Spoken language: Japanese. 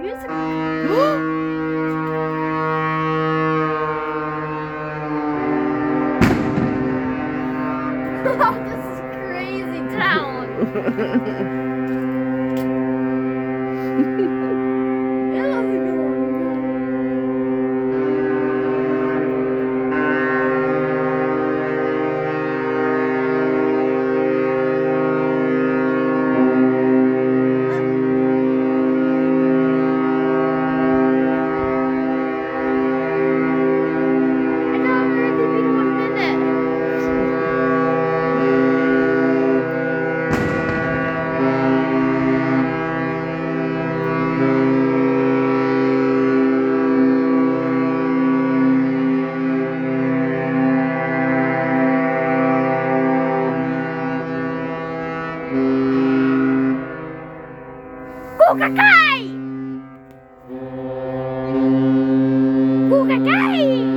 Music. Oh, this is crazy town. Kukakaj! Kukakaj!